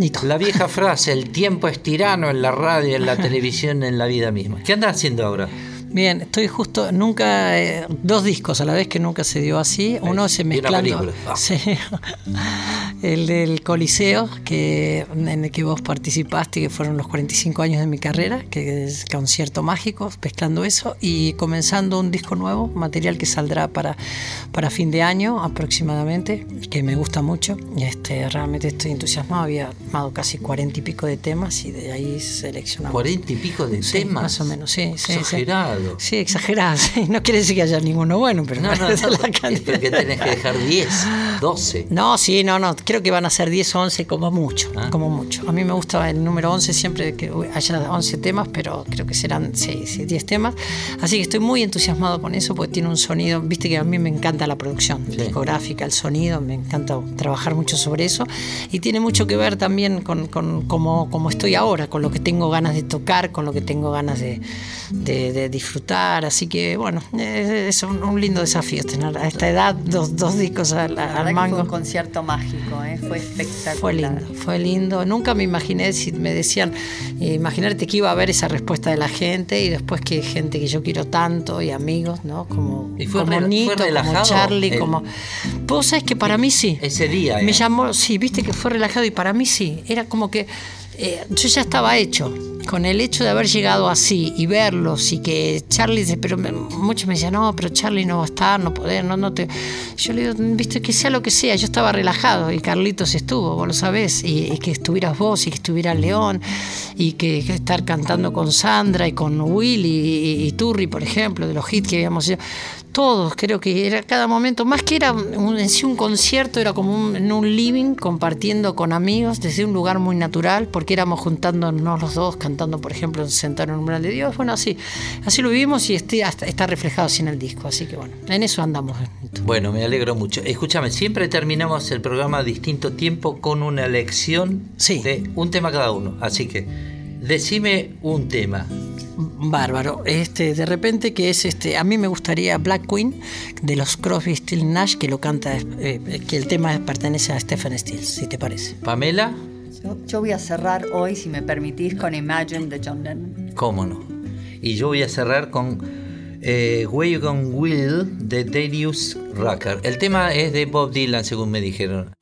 Nito. la vieja frase, el tiempo es tirano en la radio, en la televisión, en la vida misma. ¿Qué andas haciendo ahora? Bien, estoy justo, nunca, eh, dos discos a la vez que nunca se dio así. Uno se mezclando. Ah. Sí. el del Coliseo, que, en el que vos participaste, que fueron los 45 años de mi carrera, que es concierto mágico, mezclando eso, y comenzando un disco nuevo, material que saldrá para, para fin de año aproximadamente, que me gusta mucho. Y este, realmente estoy entusiasmado, había armado casi 40 y pico de temas y de ahí seleccionamos. Cuarenta y pico de Sí, temas. Más o menos, sí. sí, sí. Exagerado. Sí, exagerado. sí. No quiere decir que haya ninguno bueno, pero No, no, no. la cantidad. porque tenés que dejar 10, 12. No, sí, no, no. Creo que van a ser 10 o 11 como mucho, Ah. como mucho. A mí me gusta el número 11 siempre que haya 11 temas, pero creo que serán sí, sí, 10 temas. Así que estoy muy entusiasmado con eso porque tiene un sonido, viste que a mí me encanta la producción Sí. discográfica, el sonido, me encanta trabajar mucho sobre eso y tiene mucho que ver también con, con cómo, cómo estoy ahora, con lo que tengo ganas de tocar, con lo que tengo ganas de, de- de disfrutar. Así que bueno, eh, es un, un lindo desafío tener a esta edad dos, dos discos al, La al mango. fue un concierto mágico, ¿eh? fue espectacular. Fue lindo, fue lindo. Nunca me imaginé si me decían, eh, imaginarte que iba a haber esa respuesta de la gente y después que gente que yo quiero tanto y amigos, ¿no? Como, ¿Y fue como fue Nito, como Charlie, el- como. Vos sabés que para mí sí. Ese día. Me eh. llamó, sí, viste que fue relajado y para mí sí. Era como que eh, yo ya estaba hecho. Con el hecho de haber llegado así y verlos y que Charlie, dice, pero muchos me decían, no, pero Charlie no va a estar, no poder, no, no te. Yo le digo, viste, que sea lo que sea, yo estaba relajado y Carlitos estuvo, vos lo sabés, y, que estuvieras vos y que estuviera León y que, que estar cantando con Sandra y con Willy y, y Turri, por ejemplo, de los hits que habíamos hecho. Todos, creo que era cada momento, más que era un- en sí un concierto, era como un, en un living compartiendo con amigos desde un lugar muy natural, porque éramos juntándonos los dos, cantando, por ejemplo, sentado en un umbral de Dios. Bueno, así, así lo vivimos y este, hasta- está reflejado así en el disco. Así que bueno, en eso andamos. Bueno, me alegro mucho. Escúchame, siempre terminamos el programa a distinto tiempo con una elección Sí. de un tema cada uno. Así que, decime un tema. Bárbaro. Este, de repente que es este, a mí me gustaría Black Queen de los Crosby, Still Nash que lo canta, eh, que el tema pertenece a Stephen Stills, si te parece. Pamela, Yo, yo voy a cerrar hoy, si me permitís, con Imagine de John Lennon. cómo no. Y yo voy a cerrar con eh, Wagon Wheel de Darius Rucker. El tema es de Bob Dylan, según me dijeron.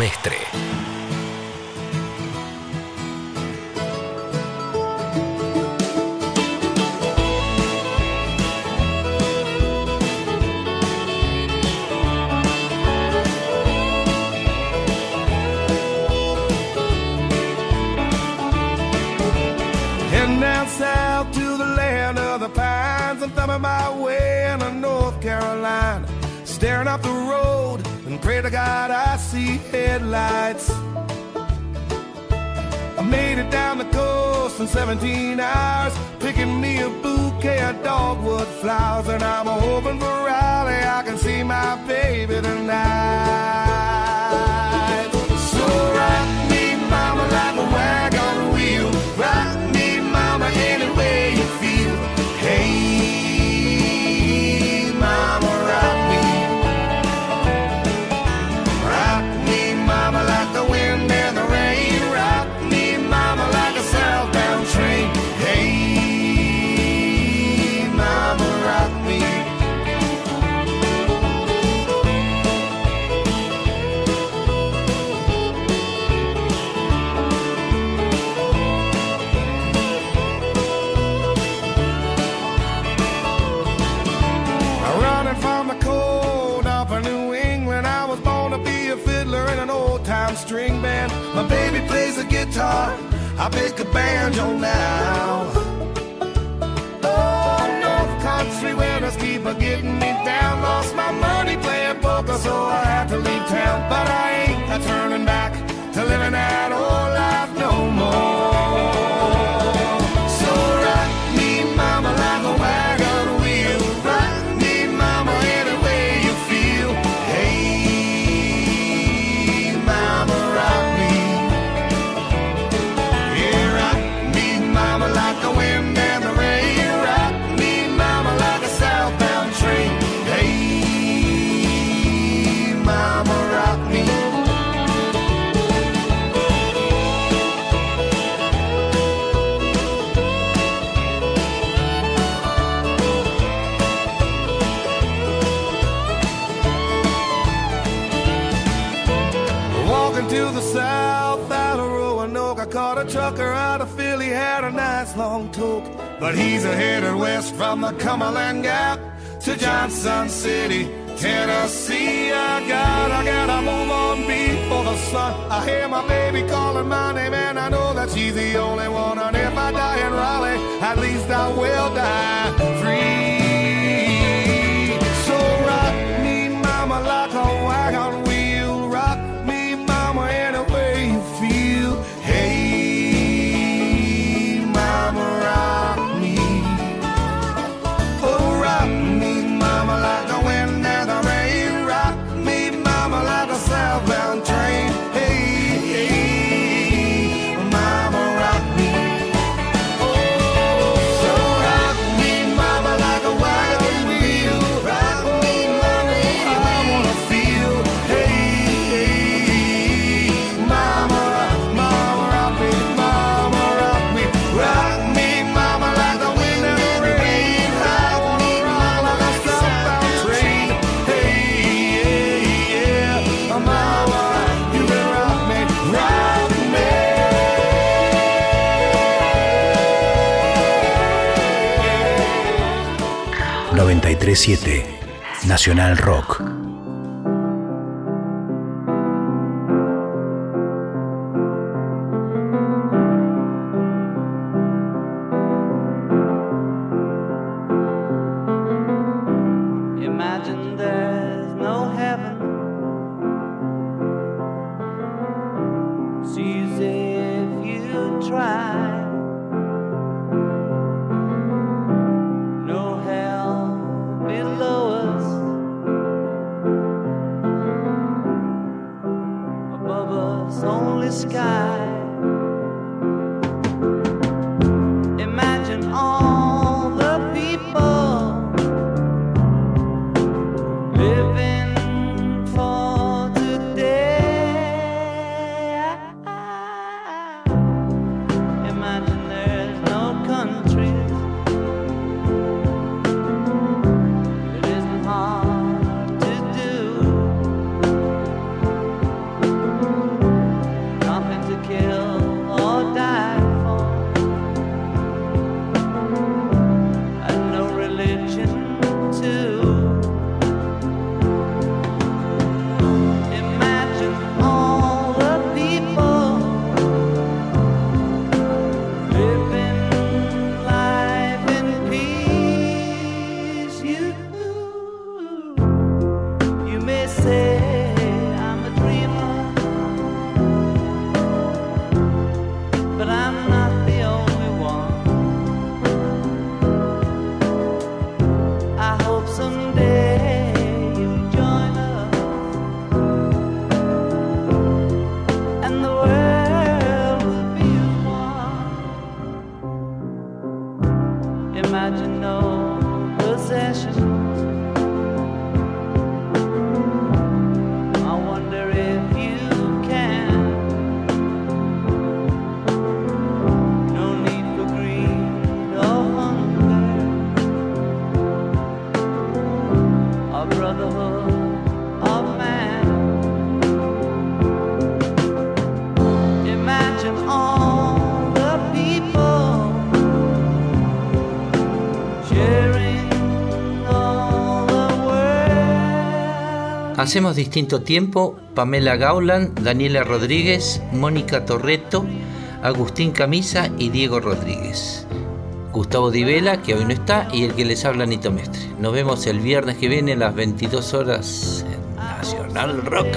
Mestre. 17 guitar, I pick a banjo now. Oh, North Country winners keep a getting me down. Lost my money playing poker, so I had to leave town. But I ain't a turning back to living out. But he's headed west from the Cumberland Gap to Johnson City, Tennessee. I gotta, I gotta move on before the sun. I hear my baby calling my name, and I know that she's the only one. And if I die in Raleigh, at least I will die Nacional Rock. the sky. Hacemos distinto tiempo, Pamela Gauland, Daniela Rodríguez, Mónica Torreto, Agustín Camisa y Diego Rodríguez. Gustavo Divela, que hoy no está, y el que les habla, Nito Mestre. Nos vemos el viernes que viene a las 22 horas en Nacional Rock.